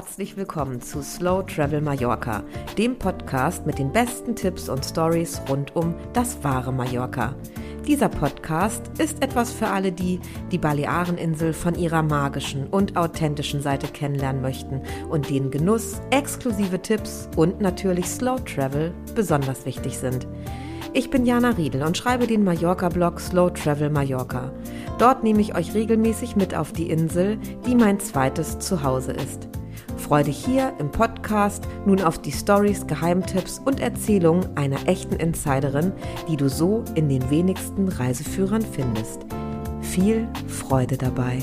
herzlich willkommen zu Slow Travel Mallorca, dem Podcast mit den besten Tipps und Stories rund um das wahre Mallorca. Dieser Podcast ist etwas für alle, die die Baleareninsel von ihrer magischen und authentischen Seite kennenlernen möchten und denen Genuss, exklusive Tipps und natürlich Slow Travel besonders wichtig sind. Ich bin Jana Riedel und schreibe den Mallorca-Blog Slow Travel Mallorca. Dort nehme ich euch regelmäßig mit auf die Insel, die mein zweites Zuhause ist. Freue dich hier im Podcast nun auf die Stories, Geheimtipps und Erzählungen einer echten Insiderin, die du so in den wenigsten Reiseführern findest. Viel Freude dabei!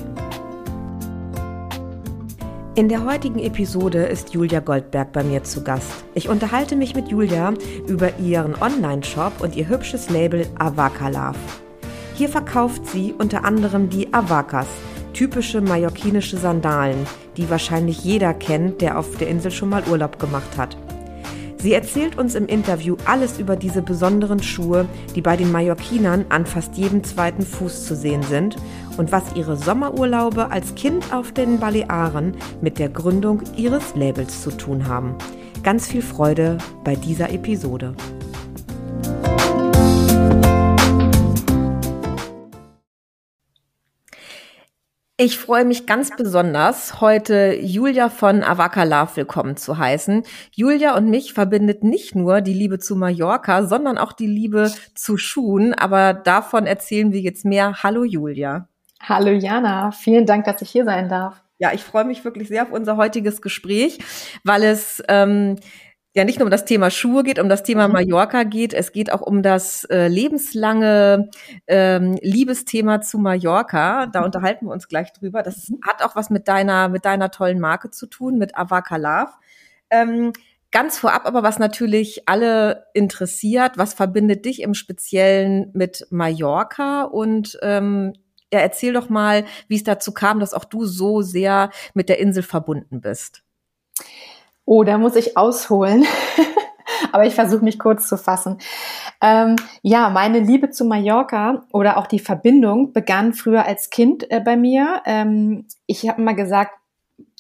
In der heutigen Episode ist Julia Goldberg bei mir zu Gast. Ich unterhalte mich mit Julia über ihren Online-Shop und ihr hübsches Label Avaka Love. Hier verkauft sie unter anderem die Avakas, typische mallorquinische Sandalen, die wahrscheinlich jeder kennt, der auf der Insel schon mal Urlaub gemacht hat. Sie erzählt uns im Interview alles über diese besonderen Schuhe, die bei den Mallorquinern an fast jedem zweiten Fuß zu sehen sind und was ihre Sommerurlaube als Kind auf den Balearen mit der Gründung ihres Labels zu tun haben. Ganz viel Freude bei dieser Episode. Ich freue mich ganz besonders, heute Julia von Avaka Love willkommen zu heißen. Julia und mich verbindet nicht nur die Liebe zu Mallorca, sondern auch die Liebe zu Schuhen. Aber davon erzählen wir jetzt mehr. Hallo Julia. Hallo Jana, vielen Dank, dass ich hier sein darf. Ja, ich freue mich wirklich sehr auf unser heutiges Gespräch, weil es ähm, ja nicht nur um das Thema Schuhe geht, um das Thema mhm. Mallorca geht, es geht auch um das äh, lebenslange ähm, Liebesthema zu Mallorca. Da mhm. unterhalten wir uns gleich drüber. Das mhm. hat auch was mit deiner, mit deiner tollen Marke zu tun, mit Avaka Love. Ähm, ganz vorab aber, was natürlich alle interessiert, was verbindet dich im Speziellen mit Mallorca und ähm, ja, erzähl doch mal, wie es dazu kam, dass auch du so sehr mit der Insel verbunden bist. Oh, da muss ich ausholen. Aber ich versuche mich kurz zu fassen. Ähm, ja, meine Liebe zu Mallorca oder auch die Verbindung begann früher als Kind äh, bei mir. Ähm, ich habe immer gesagt,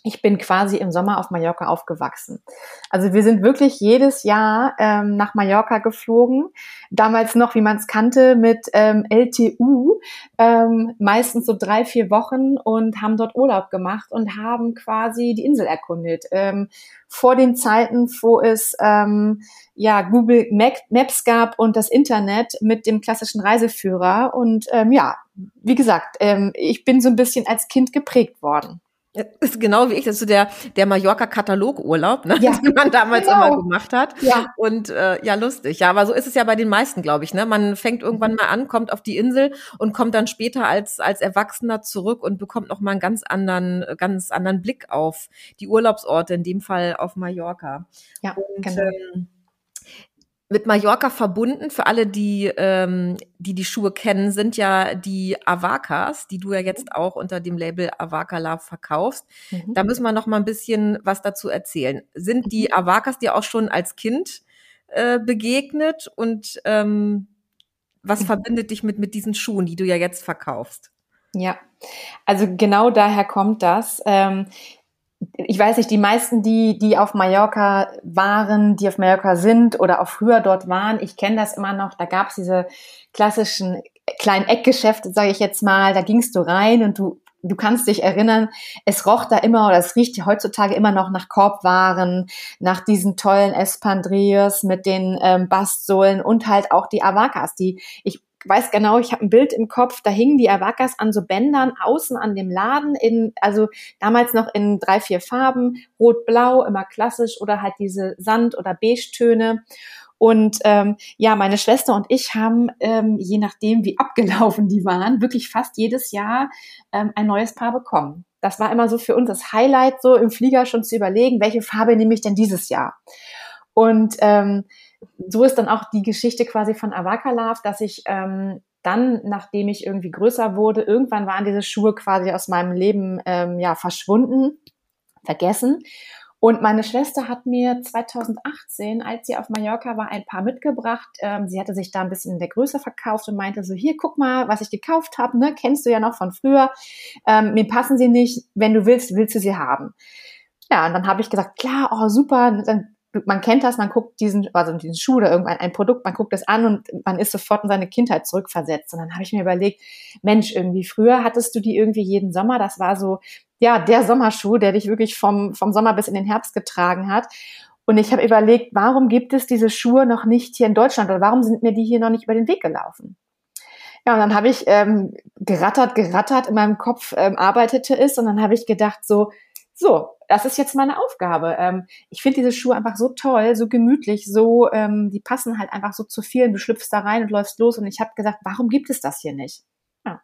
ich bin quasi im Sommer auf Mallorca aufgewachsen. Also wir sind wirklich jedes Jahr ähm, nach Mallorca geflogen. Damals noch, wie man es kannte, mit ähm, LTU, ähm, meistens so drei, vier Wochen und haben dort Urlaub gemacht und haben quasi die Insel erkundet. Ähm, vor den Zeiten, wo es ähm, ja Google Maps gab und das Internet mit dem klassischen Reiseführer. Und ähm, ja, wie gesagt, ähm, ich bin so ein bisschen als Kind geprägt worden. Ist genau wie ich, das ist so der, der Mallorca-Katalogurlaub, ne? ja. den man damals genau. immer gemacht hat. Ja. Und äh, ja, lustig. Ja, aber so ist es ja bei den meisten, glaube ich. Ne? Man fängt irgendwann mal an, kommt auf die Insel und kommt dann später als, als Erwachsener zurück und bekommt noch mal einen ganz anderen, ganz anderen Blick auf die Urlaubsorte, in dem Fall auf Mallorca. Ja, und, genau. Ähm, mit Mallorca verbunden, für alle, die, ähm, die die Schuhe kennen, sind ja die Avakas, die du ja jetzt auch unter dem Label Avaka Love verkaufst. Mhm. Da müssen wir noch mal ein bisschen was dazu erzählen. Sind die mhm. Avakas dir auch schon als Kind äh, begegnet und ähm, was mhm. verbindet dich mit, mit diesen Schuhen, die du ja jetzt verkaufst? Ja, also genau daher kommt das. Ähm, ich weiß nicht, die meisten, die, die auf Mallorca waren, die auf Mallorca sind oder auch früher dort waren, ich kenne das immer noch, da gab es diese klassischen kleinen Eckgeschäfte, sage ich jetzt mal, da gingst du rein und du du kannst dich erinnern, es roch da immer oder es riecht heutzutage immer noch nach Korbwaren, nach diesen tollen Espandriers mit den ähm, Bastsohlen und halt auch die Avakas, die ich weiß genau, ich habe ein Bild im Kopf, da hingen die Avakas an so Bändern außen an dem Laden in, also damals noch in drei, vier Farben, rot, blau, immer klassisch oder halt diese Sand- oder Beige-Töne. Und ähm, ja, meine Schwester und ich haben, ähm, je nachdem, wie abgelaufen die waren, wirklich fast jedes Jahr ähm, ein neues Paar bekommen. Das war immer so für uns das Highlight, so im Flieger schon zu überlegen, welche Farbe nehme ich denn dieses Jahr. Und ähm, so ist dann auch die Geschichte quasi von Avakalav, dass ich ähm, dann, nachdem ich irgendwie größer wurde, irgendwann waren diese Schuhe quasi aus meinem Leben ähm, ja verschwunden, vergessen. Und meine Schwester hat mir 2018, als sie auf Mallorca war, ein paar mitgebracht. Ähm, sie hatte sich da ein bisschen in der Größe verkauft und meinte so, hier, guck mal, was ich gekauft habe, ne? kennst du ja noch von früher. Ähm, mir passen sie nicht, wenn du willst, willst du sie haben. ja, und dann habe ich gesagt, klar, oh super, dann man kennt das, man guckt diesen, also diesen Schuh oder irgendein ein Produkt, man guckt es an und man ist sofort in seine Kindheit zurückversetzt. Und dann habe ich mir überlegt, Mensch, irgendwie früher hattest du die irgendwie jeden Sommer. Das war so, ja, der Sommerschuh, der dich wirklich vom, vom Sommer bis in den Herbst getragen hat. Und ich habe überlegt, warum gibt es diese Schuhe noch nicht hier in Deutschland oder warum sind mir die hier noch nicht über den Weg gelaufen? Ja, und dann habe ich ähm, gerattert, gerattert in meinem Kopf ähm, arbeitete es und dann habe ich gedacht so, so, das ist jetzt meine Aufgabe. Ähm, ich finde diese Schuhe einfach so toll, so gemütlich, so, ähm, die passen halt einfach so zu vielen. Du schlüpfst da rein und läufst los und ich habe gesagt, warum gibt es das hier nicht? Ja.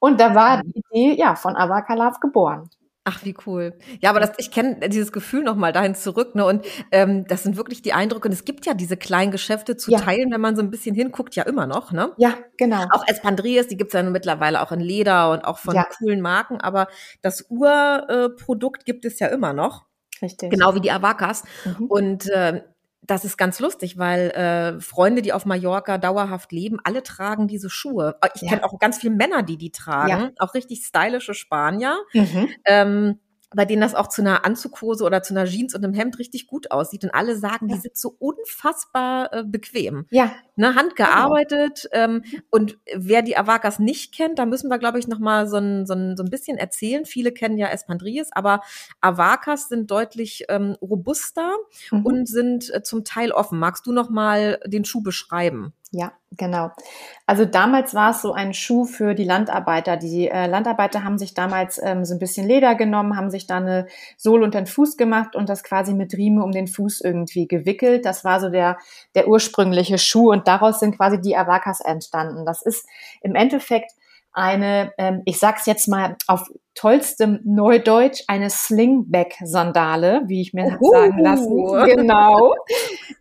Und da war die Idee ja von Avakalav geboren. Ach, wie cool. Ja, aber das, ich kenne dieses Gefühl nochmal dahin zurück. Ne? Und ähm, das sind wirklich die Eindrücke. Und es gibt ja diese kleinen Geschäfte zu ja. teilen, wenn man so ein bisschen hinguckt, ja immer noch. Ne? Ja, genau. Auch Espandrias, die gibt's ja mittlerweile auch in Leder und auch von ja. coolen Marken. Aber das Urprodukt gibt es ja immer noch. Richtig. Genau wie die Avakas. Mhm. Und äh, das ist ganz lustig, weil äh, Freunde, die auf Mallorca dauerhaft leben, alle tragen diese Schuhe. Äh, ich ja. kenne auch ganz viele Männer, die die tragen, ja. auch richtig stylische Spanier. Mhm. Ähm, bei denen das auch zu einer Anzughose oder zu einer Jeans und einem Hemd richtig gut aussieht. Und alle sagen, ja. die sind so unfassbar äh, bequem. Ja. Ne, handgearbeitet. Genau. Ähm, und wer die Avakas nicht kennt, da müssen wir, glaube ich, noch mal so ein, so, ein, so ein bisschen erzählen. Viele kennen ja Espandrilles, aber Avakas sind deutlich ähm, robuster mhm. und sind äh, zum Teil offen. Magst du noch mal den Schuh beschreiben? Ja, genau. Also damals war es so ein Schuh für die Landarbeiter. Die äh, Landarbeiter haben sich damals ähm, so ein bisschen Leder genommen, haben sich da eine Sohle unter den Fuß gemacht und das quasi mit Riemen um den Fuß irgendwie gewickelt. Das war so der, der ursprüngliche Schuh und daraus sind quasi die Avakas entstanden. Das ist im Endeffekt eine, ähm, ich sag's jetzt mal auf tollstem Neudeutsch, eine Slingback-Sandale, wie ich mir Uhu. sagen lassen. Genau.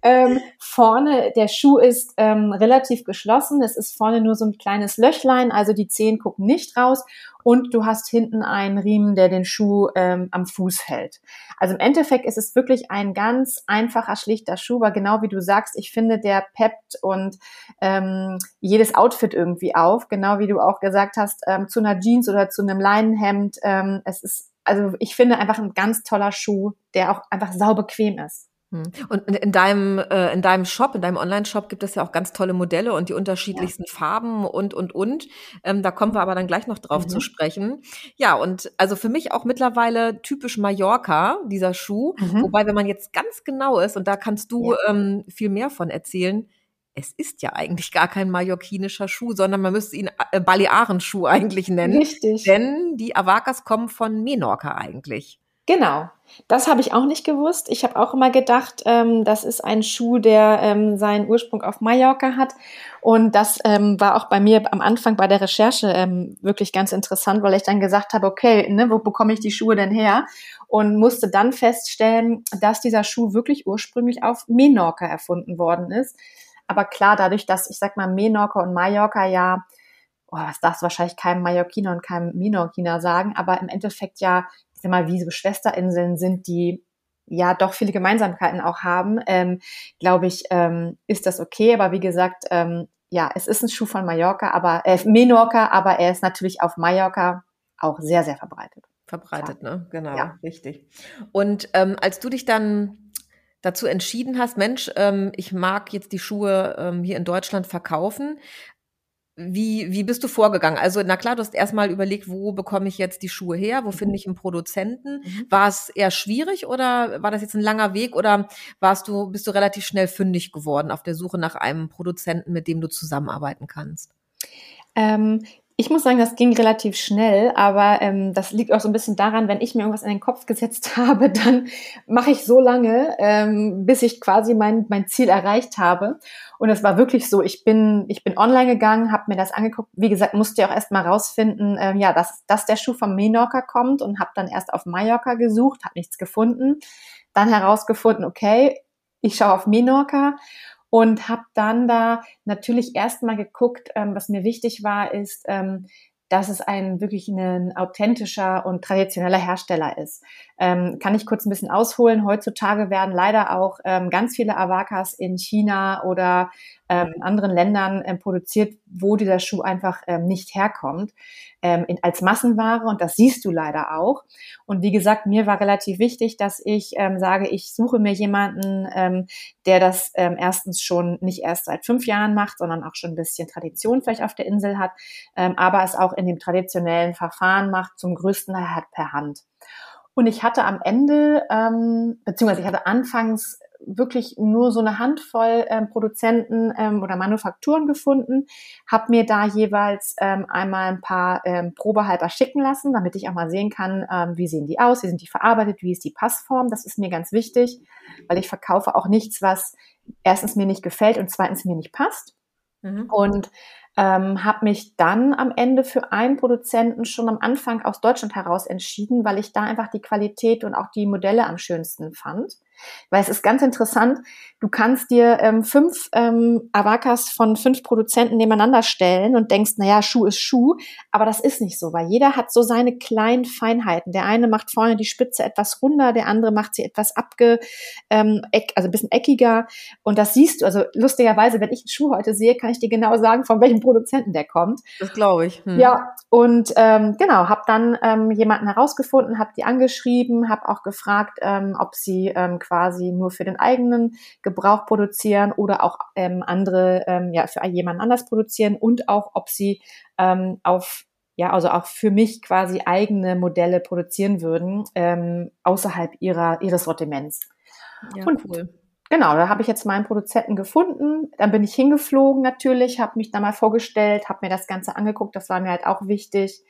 ähm, vorne, der Schuh ist ähm, relativ geschlossen. Es ist vorne nur so ein kleines Löchlein, also die Zehen gucken nicht raus und du hast hinten einen Riemen, der den Schuh ähm, am Fuß hält. Also im Endeffekt ist es wirklich ein ganz einfacher, schlichter Schuh, aber genau wie du sagst, ich finde, der peppt und ähm, jedes Outfit irgendwie auf, genau wie du auch gesagt hast, ähm, zu einer Jeans oder zu einem Leinenhemd. Ähm, es ist, also ich finde einfach ein ganz toller Schuh, der auch einfach saubequem ist. Hm. Und in deinem, äh, in deinem Shop, in deinem Online-Shop gibt es ja auch ganz tolle Modelle und die unterschiedlichsten ja. Farben und, und, und. Ähm, da kommen wir aber dann gleich noch drauf mhm. zu sprechen. Ja, und also für mich auch mittlerweile typisch Mallorca, dieser Schuh. Mhm. Wobei, wenn man jetzt ganz genau ist, und da kannst du ja. ähm, viel mehr von erzählen, es ist ja eigentlich gar kein mallorquinischer Schuh, sondern man müsste ihn äh, Balearenschuh eigentlich nennen. Richtig. Denn die Avakas kommen von Menorca eigentlich. Genau. Das habe ich auch nicht gewusst. Ich habe auch immer gedacht, ähm, das ist ein Schuh, der ähm, seinen Ursprung auf Mallorca hat. Und das ähm, war auch bei mir am Anfang bei der Recherche ähm, wirklich ganz interessant, weil ich dann gesagt habe, okay, ne, wo bekomme ich die Schuhe denn her? Und musste dann feststellen, dass dieser Schuh wirklich ursprünglich auf Menorca erfunden worden ist. Aber klar, dadurch, dass ich sag mal Menorca und Mallorca ja oh, was darfst du wahrscheinlich keinem Mallorquiner und keinem Menorquiner sagen, aber im Endeffekt ja ich sag mal, wie so Schwesterinseln sind, die ja doch viele Gemeinsamkeiten auch haben, ähm, glaube ich, ähm, ist das okay. Aber wie gesagt, ähm, ja, es ist ein Schuh von Mallorca, aber äh, Menorca, aber er ist natürlich auf Mallorca auch sehr, sehr verbreitet. Verbreitet, Klar. ne? Genau, ja. richtig. Und ähm, als du dich dann dazu entschieden hast, Mensch, ähm, ich mag jetzt die Schuhe ähm, hier in Deutschland verkaufen, wie, wie bist du vorgegangen? Also, na klar, du hast erstmal überlegt, wo bekomme ich jetzt die Schuhe her? Wo finde mhm. ich einen Produzenten? Mhm. War es eher schwierig oder war das jetzt ein langer Weg oder warst du, bist du relativ schnell fündig geworden auf der Suche nach einem Produzenten, mit dem du zusammenarbeiten kannst? Ähm, ich muss sagen, das ging relativ schnell, aber ähm, das liegt auch so ein bisschen daran, wenn ich mir irgendwas in den Kopf gesetzt habe, dann mache ich so lange, ähm, bis ich quasi mein, mein Ziel erreicht habe. Und es war wirklich so, ich bin, ich bin online gegangen, habe mir das angeguckt. Wie gesagt, musste ja auch erst mal rausfinden, ähm, ja, dass, dass der Schuh von Menorca kommt und habe dann erst auf Mallorca gesucht, habe nichts gefunden. Dann herausgefunden, okay, ich schaue auf Menorca und habe dann da natürlich erstmal geguckt, ähm, was mir wichtig war, ist, ähm, dass es ein wirklich ein authentischer und traditioneller Hersteller ist. Ähm, kann ich kurz ein bisschen ausholen. Heutzutage werden leider auch ähm, ganz viele Avakas in China oder ähm, anderen Ländern ähm, produziert, wo dieser Schuh einfach ähm, nicht herkommt, in, als Massenware und das siehst du leider auch. Und wie gesagt, mir war relativ wichtig, dass ich sage, ich suche mir jemanden, der das erstens schon nicht erst seit fünf Jahren macht, sondern auch schon ein bisschen Tradition vielleicht auf der Insel hat, aber es auch in dem traditionellen Verfahren macht, zum größten Teil per Hand. Und ich hatte am Ende, ähm, beziehungsweise ich hatte anfangs wirklich nur so eine Handvoll ähm, Produzenten ähm, oder Manufakturen gefunden, habe mir da jeweils ähm, einmal ein paar ähm, Probehalber schicken lassen, damit ich auch mal sehen kann, ähm, wie sehen die aus, wie sind die verarbeitet, wie ist die Passform. Das ist mir ganz wichtig, weil ich verkaufe auch nichts, was erstens mir nicht gefällt und zweitens mir nicht passt. Mhm. Und ähm, habe mich dann am Ende für einen Produzenten schon am Anfang aus Deutschland heraus entschieden, weil ich da einfach die Qualität und auch die Modelle am schönsten fand. Weil es ist ganz interessant, du kannst dir ähm, fünf ähm, Avakas von fünf Produzenten nebeneinander stellen und denkst, naja, Schuh ist Schuh, aber das ist nicht so, weil jeder hat so seine kleinen Feinheiten. Der eine macht vorne die Spitze etwas runder, der andere macht sie etwas abge, ähm, eck, also ein bisschen eckiger und das siehst du, also lustigerweise, wenn ich einen Schuh heute sehe, kann ich dir genau sagen, von welchem Produzenten der kommt. Das glaube ich. Hm. Ja, und ähm, genau, habe dann ähm, jemanden herausgefunden, habe die angeschrieben, habe auch gefragt, ähm, ob sie ähm, quasi nur für den eigenen Gebrauch produzieren oder auch ähm, andere ähm, ja für jemanden anders produzieren und auch ob sie ähm, auf ja, also auch für mich quasi eigene Modelle produzieren würden, ähm, außerhalb ihrer, ihres Sortiments. Ja, und cool. Genau, da habe ich jetzt meinen Produzenten gefunden. Dann bin ich hingeflogen natürlich, habe mich da mal vorgestellt, habe mir das Ganze angeguckt. Das war mir halt auch wichtig,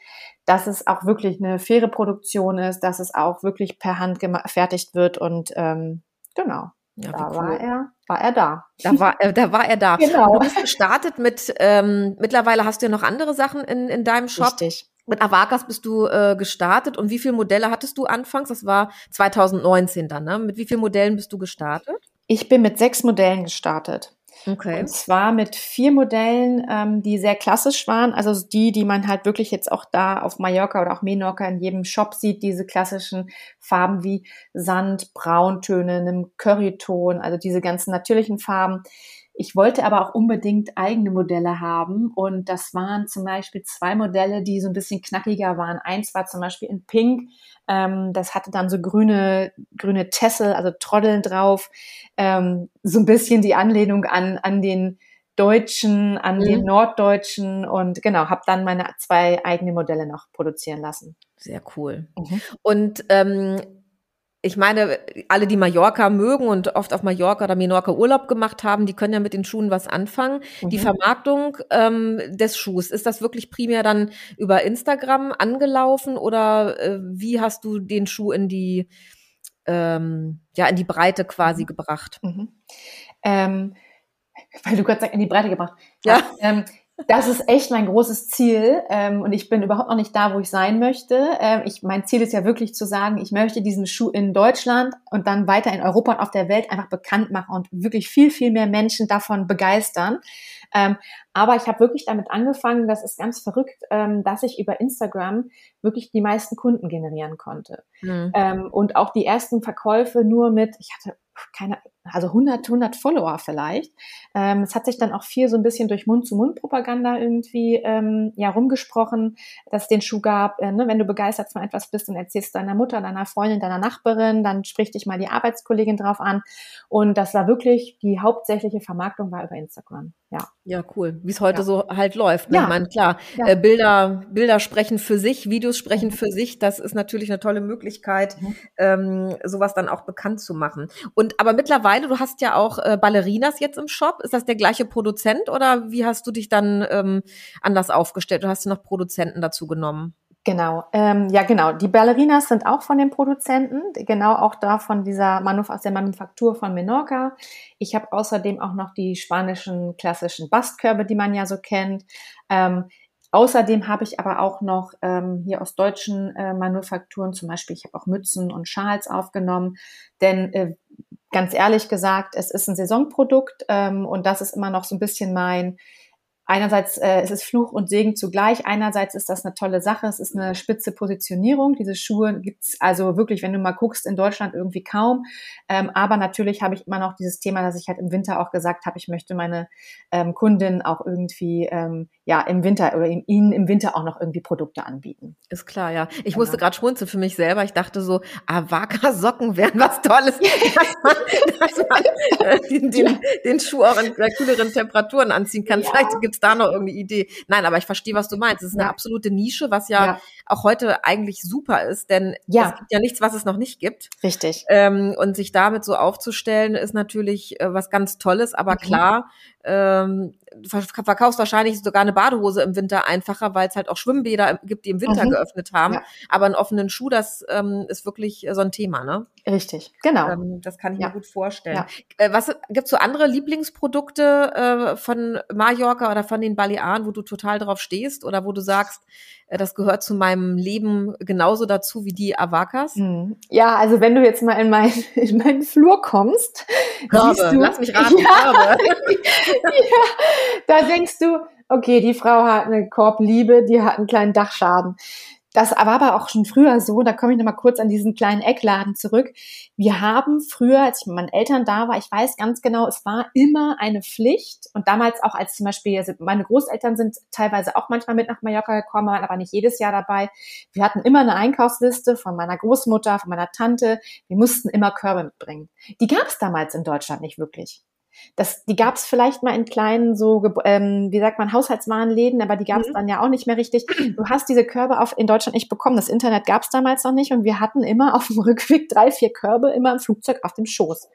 dass es auch wirklich eine faire Produktion ist, dass es auch wirklich per Hand gefertigt wird und ähm, genau. Ja, da cool. war er, war er da. Da war, äh, da war er da. Genau. Du bist gestartet mit, ähm, mittlerweile hast du ja noch andere Sachen in, in deinem Shop. Richtig. Mit Avakas bist du äh, gestartet und wie viele Modelle hattest du anfangs? Das war 2019 dann, ne? Mit wie vielen Modellen bist du gestartet? Ich bin mit sechs Modellen gestartet. Okay. Und zwar mit vier Modellen, ähm, die sehr klassisch waren. Also die, die man halt wirklich jetzt auch da auf Mallorca oder auch Menorca in jedem Shop sieht, diese klassischen Farben wie Sand, Brauntöne, einem Curryton, also diese ganzen natürlichen Farben. Ich wollte aber auch unbedingt eigene Modelle haben und das waren zum Beispiel zwei Modelle, die so ein bisschen knackiger waren. Eins war zum Beispiel in Pink, ähm, das hatte dann so grüne, grüne Tessel, also Troddeln drauf, ähm, so ein bisschen die Anlehnung an, an den Deutschen, an mhm. den Norddeutschen und genau, habe dann meine zwei eigene Modelle noch produzieren lassen. Sehr cool. Mhm. Und ähm, ich meine, alle, die Mallorca mögen und oft auf Mallorca oder Menorca Urlaub gemacht haben, die können ja mit den Schuhen was anfangen. Mhm. Die Vermarktung ähm, des Schuhs, ist das wirklich primär dann über Instagram angelaufen oder äh, wie hast du den Schuh in die, ähm, ja, in die Breite quasi mhm. gebracht? Mhm. Ähm, weil du gerade sagst, in die Breite gebracht. Ja. Ähm, das ist echt mein großes Ziel ähm, und ich bin überhaupt noch nicht da, wo ich sein möchte. Ähm, ich, mein Ziel ist ja wirklich zu sagen, ich möchte diesen Schuh in Deutschland und dann weiter in Europa und auf der Welt einfach bekannt machen und wirklich viel, viel mehr Menschen davon begeistern. Ähm, aber ich habe wirklich damit angefangen, das ist ganz verrückt, ähm, dass ich über Instagram wirklich die meisten Kunden generieren konnte. Mhm. Ähm, und auch die ersten Verkäufe nur mit, ich hatte keine, also 100, 100 Follower vielleicht. Ähm, es hat sich dann auch viel so ein bisschen durch Mund-zu-Mund-Propaganda irgendwie ähm, ja rumgesprochen, dass es den Schuh gab. Äh, ne, wenn du begeistert von etwas bist und erzählst deiner Mutter, deiner Freundin, deiner Nachbarin, dann spricht dich mal die Arbeitskollegin drauf an. Und das war wirklich die hauptsächliche Vermarktung war über Instagram. Ja. Ja, cool. Wie es heute ja. so halt läuft. Ne? Ja. Ich meine, klar, ja. äh, Bilder, Bilder sprechen für sich, Videos sprechen mhm. für sich. Das ist natürlich eine tolle Möglichkeit, mhm. ähm, sowas dann auch bekannt zu machen. Und aber mittlerweile, du hast ja auch äh, Ballerinas jetzt im Shop. Ist das der gleiche Produzent oder wie hast du dich dann ähm, anders aufgestellt? Oder hast du noch Produzenten dazu genommen? Genau, ähm, ja genau. Die Ballerinas sind auch von den Produzenten, genau auch da von dieser Manuf aus der Manufaktur von Menorca. Ich habe außerdem auch noch die spanischen klassischen Bastkörbe, die man ja so kennt. Ähm, außerdem habe ich aber auch noch ähm, hier aus deutschen äh, Manufakturen, zum Beispiel, ich habe auch Mützen und Schals aufgenommen, denn äh, ganz ehrlich gesagt, es ist ein Saisonprodukt ähm, und das ist immer noch so ein bisschen mein einerseits äh, es ist Fluch und Segen zugleich. Einerseits ist das eine tolle Sache, es ist eine spitze Positionierung. Diese Schuhe gibt's also wirklich, wenn du mal guckst, in Deutschland irgendwie kaum. Ähm, aber natürlich habe ich immer noch dieses Thema, dass ich halt im Winter auch gesagt habe, ich möchte meine ähm, Kundin auch irgendwie ähm, ja im Winter oder ihnen im Winter auch noch irgendwie Produkte anbieten. Ist klar, ja. Ich genau. musste gerade schmunzeln für mich selber. Ich dachte so, Avaka-Socken wären was Tolles, dass man, dass man äh, den, den, den Schuh auch in kühleren Temperaturen anziehen kann. Ja. Vielleicht gibt's da noch irgendeine Idee. Nein, aber ich verstehe, was du meinst. Es ist eine absolute Nische, was ja, ja, auch heute eigentlich super ist, denn ja. es gibt ja nichts, was es noch nicht gibt. Richtig. Ähm, und sich damit so aufzustellen, ist natürlich äh, was ganz Tolles, aber mhm. klar, ähm, verkaufst wahrscheinlich sogar eine Badehose im Winter einfacher, weil es halt auch Schwimmbäder gibt, die im Winter mhm. geöffnet haben. Ja. Aber einen offenen Schuh, das ähm, ist wirklich so ein Thema, ne? Richtig, genau. Ähm, das kann ich ja. mir gut vorstellen. Ja. Äh, was gibt's so andere Lieblingsprodukte äh, von Mallorca oder von den Balearen, wo du total drauf stehst oder wo du sagst, das gehört zu meinem Leben genauso dazu wie die Avakas? Hm. Ja, also wenn du jetzt mal in, mein, in meinen Flur kommst, Körbe, du, lass mich raten, ja, ja, da denkst du, okay, die Frau hat eine Korbliebe, die hat einen kleinen Dachschaden. Das war aber auch schon früher so, da komme ich nochmal kurz an diesen kleinen Eckladen zurück. Wir haben früher, als ich mit meinen Eltern da war, ich weiß ganz genau, es war immer eine Pflicht und damals auch als zum Beispiel, also meine Großeltern sind teilweise auch manchmal mit nach Mallorca gekommen, waren aber nicht jedes Jahr dabei. Wir hatten immer eine Einkaufsliste von meiner Großmutter, von meiner Tante. Wir mussten immer Körbe mitbringen. Die gab es damals in Deutschland nicht wirklich. Das, die gab es vielleicht mal in kleinen, so, ähm, wie sagt man, Haushaltswarenläden, aber die gab es mhm. dann ja auch nicht mehr richtig. Du hast diese Körbe auf, in Deutschland nicht bekommen. Das Internet gab es damals noch nicht und wir hatten immer auf dem Rückweg drei, vier Körbe immer im Flugzeug auf dem Schoß.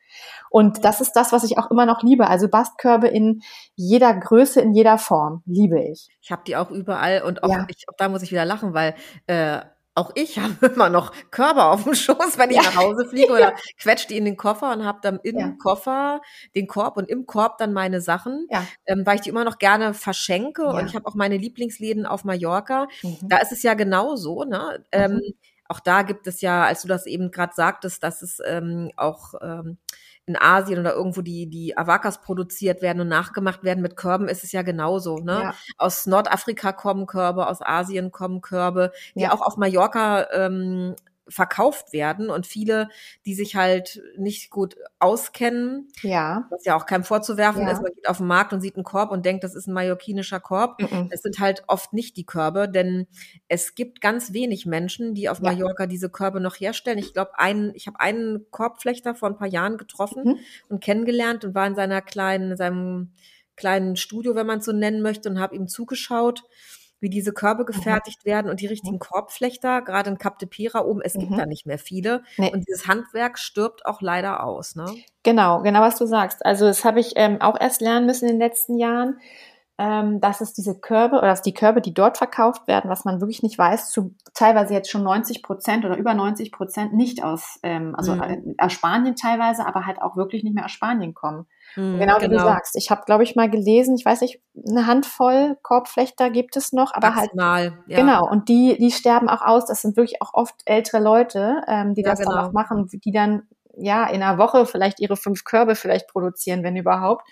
Und das ist das, was ich auch immer noch liebe. Also Bastkörbe in jeder Größe, in jeder Form liebe ich. Ich habe die auch überall und auch, ja. ich, auch da muss ich wieder lachen, weil äh, auch ich habe immer noch Körper auf dem Schoß, wenn ich ja. nach Hause fliege oder ja. quetsche die in den Koffer und habe dann im ja. Koffer den Korb und im Korb dann meine Sachen, ähm, weil ich die immer noch gerne verschenke und ich habe auch meine Lieblingsläden auf Mallorca. Mhm. Da ist es ja genauso, ne? Ähm, mhm. Auch da gibt es ja, als du das eben gerade sagtest, dass es ähm, auch ähm, in Asien oder irgendwo die, die Avakas produziert werden und nachgemacht werden mit Körben, ist es ja genauso. Ne? Ja. Aus Nordafrika kommen Körbe, aus Asien kommen Körbe, die ja. auch auf Mallorca ähm, verkauft werden und viele, die sich halt nicht gut auskennen, ja. was ja auch keinem vorzuwerfen ja. ist, man geht auf den Markt und sieht einen Korb und denkt, das ist ein mallorquinischer Korb. Mhm. Es sind halt oft nicht die Körbe, denn es gibt ganz wenig Menschen, die auf ja. Mallorca diese Körbe noch herstellen. Ich glaube, einen, ich habe einen Korbflechter vor ein paar Jahren getroffen mhm. und kennengelernt und war in seiner kleinen, in seinem kleinen Studio, wenn man es so nennen möchte, und habe ihm zugeschaut wie diese Körbe mhm. gefertigt mhm. werden und die richtigen Korbflechter, gerade in Cap de Pira oben, es mhm. gibt da nicht mehr viele. Nee. Und dieses Handwerk stirbt auch leider aus. Ne? Genau, genau was du sagst. Also das habe ich ähm, auch erst lernen müssen in den letzten Jahren ähm, dass es diese Körbe oder dass die Körbe, die dort verkauft werden, was man wirklich nicht weiß, zu teilweise jetzt schon 90 Prozent oder über 90 Prozent nicht aus, ähm, also mhm. aus Spanien teilweise, aber halt auch wirklich nicht mehr aus Spanien kommen. Mhm, genau wie genau. du sagst. Ich habe, glaube ich, mal gelesen, ich weiß nicht, eine Handvoll Korbflechter gibt es noch, aber halt Maximal, halt ja. genau. Und die, die sterben auch aus. Das sind wirklich auch oft ältere Leute, ähm, die ja, das genau. dann auch machen, die dann ja in einer Woche vielleicht ihre fünf Körbe vielleicht produzieren, wenn überhaupt.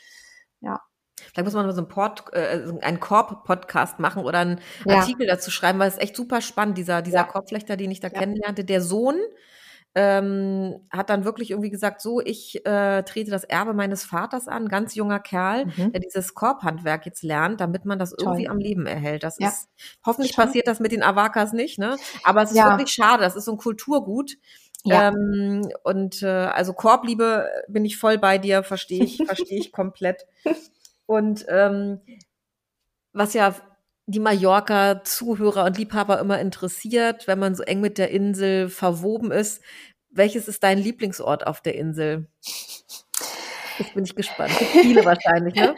Ja. Vielleicht muss man mal so einen, Port, äh, einen Korb-Podcast machen oder einen ja. Artikel dazu schreiben, weil es echt super spannend, dieser, dieser ja. Korbflechter, den ich da ja. kennenlernte. Der Sohn ähm, hat dann wirklich irgendwie gesagt, so, ich äh, trete das Erbe meines Vaters an, ganz junger Kerl, mhm. der dieses Korbhandwerk jetzt lernt, damit man das irgendwie Toll. am Leben erhält. Das ist, hoffentlich Toll. passiert das mit den Avakas nicht, ne? Aber es ist wirklich schade, das ist so ein Kulturgut. Ja. Ähm, und äh, also Korbliebe bin ich voll bei dir, verstehe ich, verstehe ich komplett. Und ähm, was ja die Mallorca-Zuhörer und Liebhaber immer interessiert, wenn man so eng mit der Insel verwoben ist, welches ist dein Lieblingsort auf der Insel? Jetzt bin ich gespannt. Viele wahrscheinlich, ne?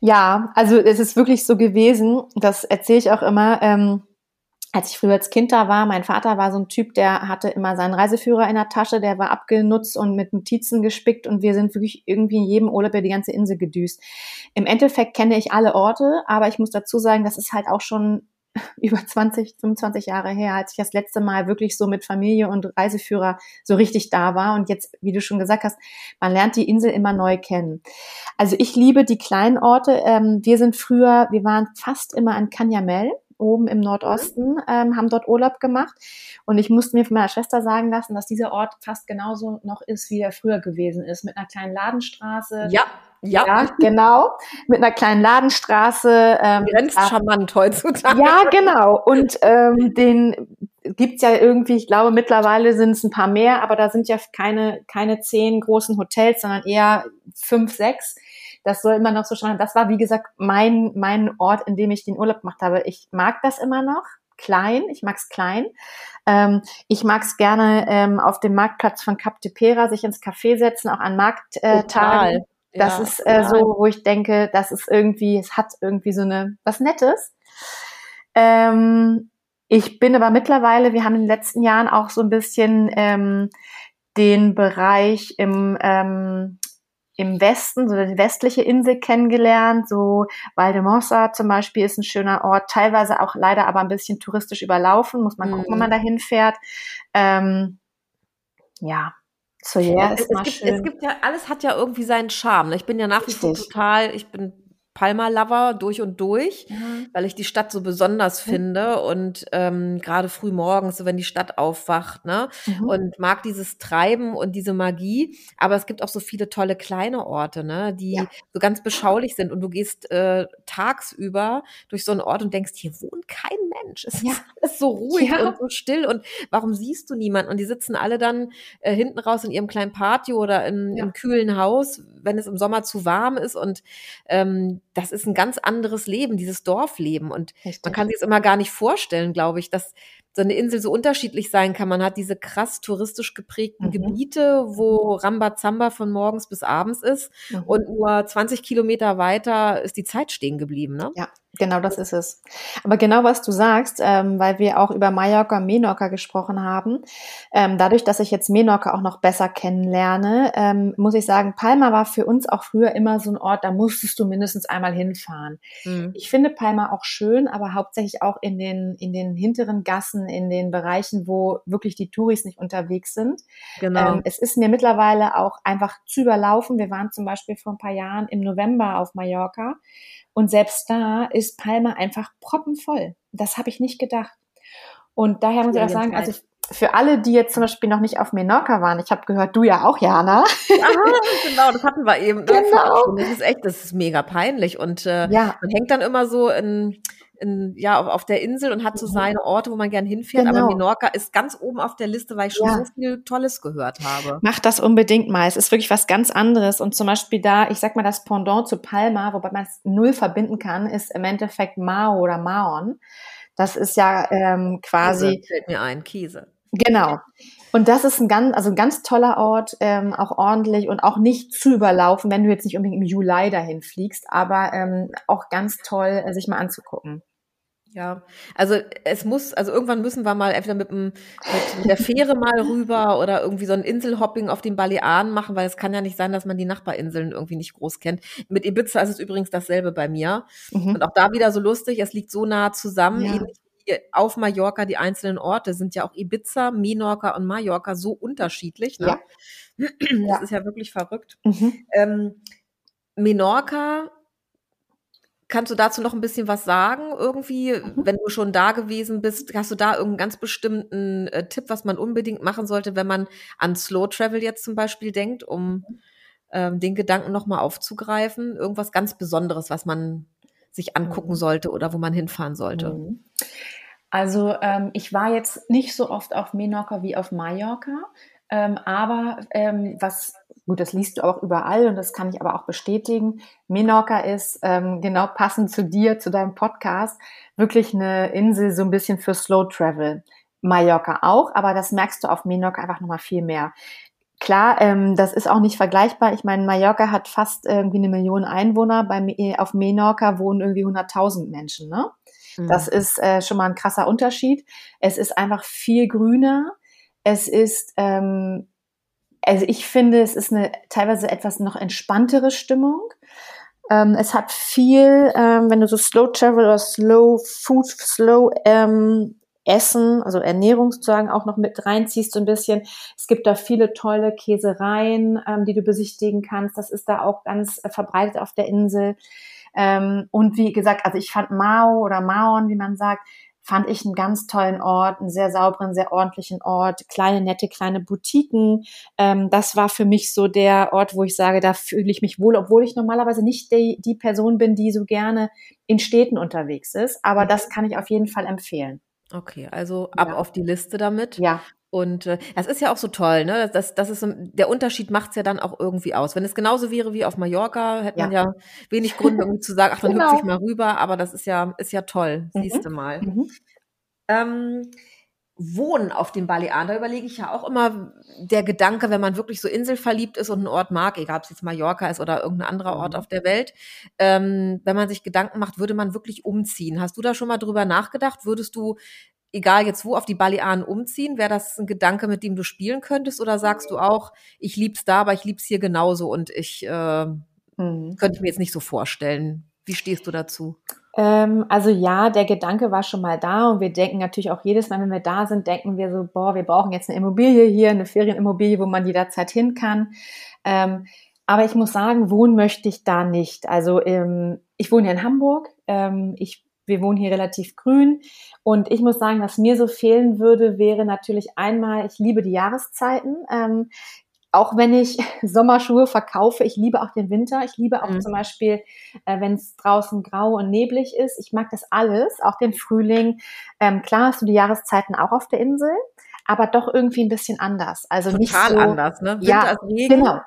Ja, also es ist wirklich so gewesen, das erzähle ich auch immer. Ähm, als ich früher als Kind da war, mein Vater war so ein Typ, der hatte immer seinen Reiseführer in der Tasche, der war abgenutzt und mit Notizen gespickt und wir sind wirklich irgendwie in jedem Urlaub über die ganze Insel gedüst. Im Endeffekt kenne ich alle Orte, aber ich muss dazu sagen, das ist halt auch schon über 20, 25 Jahre her, als ich das letzte Mal wirklich so mit Familie und Reiseführer so richtig da war. Und jetzt, wie du schon gesagt hast, man lernt die Insel immer neu kennen. Also ich liebe die kleinen Orte. Ähm, wir sind früher, wir waren fast immer an Canyamel oben im Nordosten, ähm, haben dort Urlaub gemacht. Und ich musste mir von meiner Schwester sagen lassen, dass dieser Ort fast genauso noch ist, wie er früher gewesen ist, mit einer kleinen Ladenstraße. Ja. Ja. ja, genau. Mit einer kleinen Ladenstraße. Ähm, charmant heutzutage. Ja, genau. Und ähm, den gibt's ja irgendwie, ich glaube, mittlerweile sind es ein paar mehr, aber da sind ja keine, keine zehn großen Hotels, sondern eher fünf, sechs. Das soll immer noch so schauen. Das war, wie gesagt, mein, mein Ort, in dem ich den Urlaub gemacht habe. Ich mag das immer noch. Klein, ich mag's klein. Ähm, ich mag's gerne ähm, auf dem Marktplatz von Cap de Pera sich ins Café setzen, auch an Markttagen. Äh, das ja, ist äh, so, wo ich denke, das ist irgendwie, es hat irgendwie so eine was Nettes. Ähm, ich bin aber mittlerweile, wir haben in den letzten Jahren auch so ein bisschen ähm, den Bereich im ähm, im Westen, so die westliche Insel kennengelernt. So Valdemossa zum Beispiel ist ein schöner Ort, teilweise auch leider aber ein bisschen touristisch überlaufen. Muss man gucken, mhm. wenn man da hinfährt. Ähm, ja, so ja, es, es, gibt, es gibt ja, alles hat ja irgendwie seinen Charme. Ich bin ja nach wie vor total, ich bin Palma-Lover durch und durch, mhm. weil ich die Stadt so besonders finde und ähm, gerade früh morgens, so wenn die Stadt aufwacht, ne, mhm. und mag dieses Treiben und diese Magie. Aber es gibt auch so viele tolle kleine Orte, ne, die ja. so ganz beschaulich sind und du gehst äh, tagsüber durch so einen Ort und denkst, hier wohnt kein Mensch. Es ja. ist alles so ruhig ja. und so still und warum siehst du niemanden? Und die sitzen alle dann äh, hinten raus in ihrem kleinen Patio oder im, im kühlen Haus, wenn es im Sommer zu warm ist und ähm, das ist ein ganz anderes Leben, dieses Dorfleben. Und Richtig. man kann sich es immer gar nicht vorstellen, glaube ich, dass so eine Insel so unterschiedlich sein kann. Man hat diese krass touristisch geprägten mhm. Gebiete, wo Rambazamba von morgens bis abends ist mhm. und nur 20 Kilometer weiter ist die Zeit stehen geblieben. Ne? Ja, Genau, das ist es. Aber genau was du sagst, ähm, weil wir auch über Mallorca, Menorca gesprochen haben. Ähm, dadurch, dass ich jetzt Menorca auch noch besser kennenlerne, ähm, muss ich sagen, Palma war für uns auch früher immer so ein Ort, da musstest du mindestens einmal hinfahren. Mhm. Ich finde Palma auch schön, aber hauptsächlich auch in den, in den hinteren Gassen, in den Bereichen, wo wirklich die Touris nicht unterwegs sind. Genau. Ähm, es ist mir mittlerweile auch einfach zu überlaufen. Wir waren zum Beispiel vor ein paar Jahren im November auf Mallorca. Und selbst da ist Palma einfach proppenvoll. Das habe ich nicht gedacht. Und daher muss ich auch sagen, also für alle, die jetzt zum Beispiel noch nicht auf Menorca waren, ich habe gehört, du ja auch, Jana. Aha, genau, das hatten wir eben. Genau. Das ist echt, das ist mega peinlich. Und äh, ja. man hängt dann immer so in, in, ja, auf, auf der Insel und hat so mhm. seine Orte, wo man gern hinfährt. Genau. Aber Menorca ist ganz oben auf der Liste, weil ich schon ja. so viel Tolles gehört habe. Mach das unbedingt mal. Es ist wirklich was ganz anderes. Und zum Beispiel da, ich sag mal, das Pendant zu Palma, wobei man es null verbinden kann, ist im Endeffekt Mao oder Maon. Das ist ja ähm, quasi. Käse fällt mir ein, Käse. Genau. Und das ist ein ganz, also ein ganz toller Ort, ähm, auch ordentlich und auch nicht zu überlaufen, wenn du jetzt nicht unbedingt im Juli dahin fliegst, aber ähm, auch ganz toll, äh, sich mal anzugucken. Ja, also es muss, also irgendwann müssen wir mal entweder mit, dem, mit der Fähre mal rüber oder irgendwie so ein Inselhopping auf den Balearen machen, weil es kann ja nicht sein, dass man die Nachbarinseln irgendwie nicht groß kennt. Mit Ibiza ist es übrigens dasselbe bei mir. Mhm. Und auch da wieder so lustig, es liegt so nah zusammen, ja. wie auf Mallorca die einzelnen Orte sind ja auch Ibiza, Menorca und Mallorca so unterschiedlich. Ne? Ja. Das ist ja wirklich verrückt. Mhm. Ähm, Menorca Kannst du dazu noch ein bisschen was sagen? Irgendwie, mhm. wenn du schon da gewesen bist, hast du da irgendeinen ganz bestimmten äh, Tipp, was man unbedingt machen sollte, wenn man an Slow Travel jetzt zum Beispiel denkt, um ähm, den Gedanken nochmal aufzugreifen? Irgendwas ganz Besonderes, was man sich angucken mhm. sollte oder wo man hinfahren sollte? Mhm. Also ähm, ich war jetzt nicht so oft auf Menorca wie auf Mallorca. Ähm, aber ähm, was, gut, das liest du auch überall und das kann ich aber auch bestätigen. Menorca ist ähm, genau passend zu dir, zu deinem Podcast, wirklich eine Insel so ein bisschen für Slow Travel. Mallorca auch, aber das merkst du auf Menorca einfach nochmal viel mehr. Klar, ähm, das ist auch nicht vergleichbar. Ich meine, Mallorca hat fast irgendwie eine Million Einwohner. Bei, auf Menorca wohnen irgendwie 100.000 Menschen. Ne? Mhm. Das ist äh, schon mal ein krasser Unterschied. Es ist einfach viel grüner. Es ist, ähm, also ich finde, es ist eine teilweise etwas noch entspanntere Stimmung. Ähm, es hat viel, ähm, wenn du so Slow Travel oder Slow Food, Slow ähm, Essen, also Ernährung auch noch mit reinziehst so ein bisschen. Es gibt da viele tolle Käsereien, ähm, die du besichtigen kannst. Das ist da auch ganz äh, verbreitet auf der Insel. Ähm, und wie gesagt, also ich fand Mao oder Maon, wie man sagt, fand ich einen ganz tollen Ort, einen sehr sauberen, sehr ordentlichen Ort, kleine, nette, kleine Boutiquen. Ähm, das war für mich so der Ort, wo ich sage, da fühle ich mich wohl, obwohl ich normalerweise nicht die, die Person bin, die so gerne in Städten unterwegs ist. Aber das kann ich auf jeden Fall empfehlen. Okay, also ab ja. auf die Liste damit. Ja. Und äh, das ist ja auch so toll, ne? Das, das ist der Unterschied macht's ja dann auch irgendwie aus. Wenn es genauso wäre wie auf Mallorca, hätte ja. man ja wenig Gründe, irgendwie zu sagen, ach, dann genau. hüpfe ich mal rüber, aber das ist ja, ist ja toll, mhm. siehst du mal. Mhm. Ähm, Wohnen auf den Balearen, da überlege ich ja auch immer der Gedanke, wenn man wirklich so inselverliebt ist und einen Ort mag, egal ob es jetzt Mallorca ist oder irgendein anderer Ort mhm. auf der Welt, ähm, wenn man sich Gedanken macht, würde man wirklich umziehen. Hast du da schon mal drüber nachgedacht? Würdest du egal jetzt wo, auf die Balearen umziehen? Wäre das ein Gedanke, mit dem du spielen könntest? Oder sagst du auch, ich lieb's da, aber ich lieb's hier genauso und ich äh, mhm. könnte mir jetzt nicht so vorstellen. Wie stehst du dazu? Ähm, also ja, der Gedanke war schon mal da und wir denken natürlich auch jedes Mal, wenn wir da sind, denken wir so, boah, wir brauchen jetzt eine Immobilie hier, eine Ferienimmobilie, wo man jederzeit hin kann. Ähm, aber ich muss sagen, wohnen möchte ich da nicht. Also ähm, ich wohne hier in Hamburg. Ähm, ich wir wohnen hier relativ grün. Und ich muss sagen, was mir so fehlen würde, wäre natürlich einmal, ich liebe die Jahreszeiten. Ähm, auch wenn ich Sommerschuhe verkaufe, ich liebe auch den Winter. Ich liebe auch mhm. zum Beispiel, äh, wenn es draußen grau und neblig ist. Ich mag das alles, auch den Frühling. Ähm, klar hast du die Jahreszeiten auch auf der Insel, aber doch irgendwie ein bisschen anders. Also Total nicht so, anders, ne? Winter ja, Regen. Genau.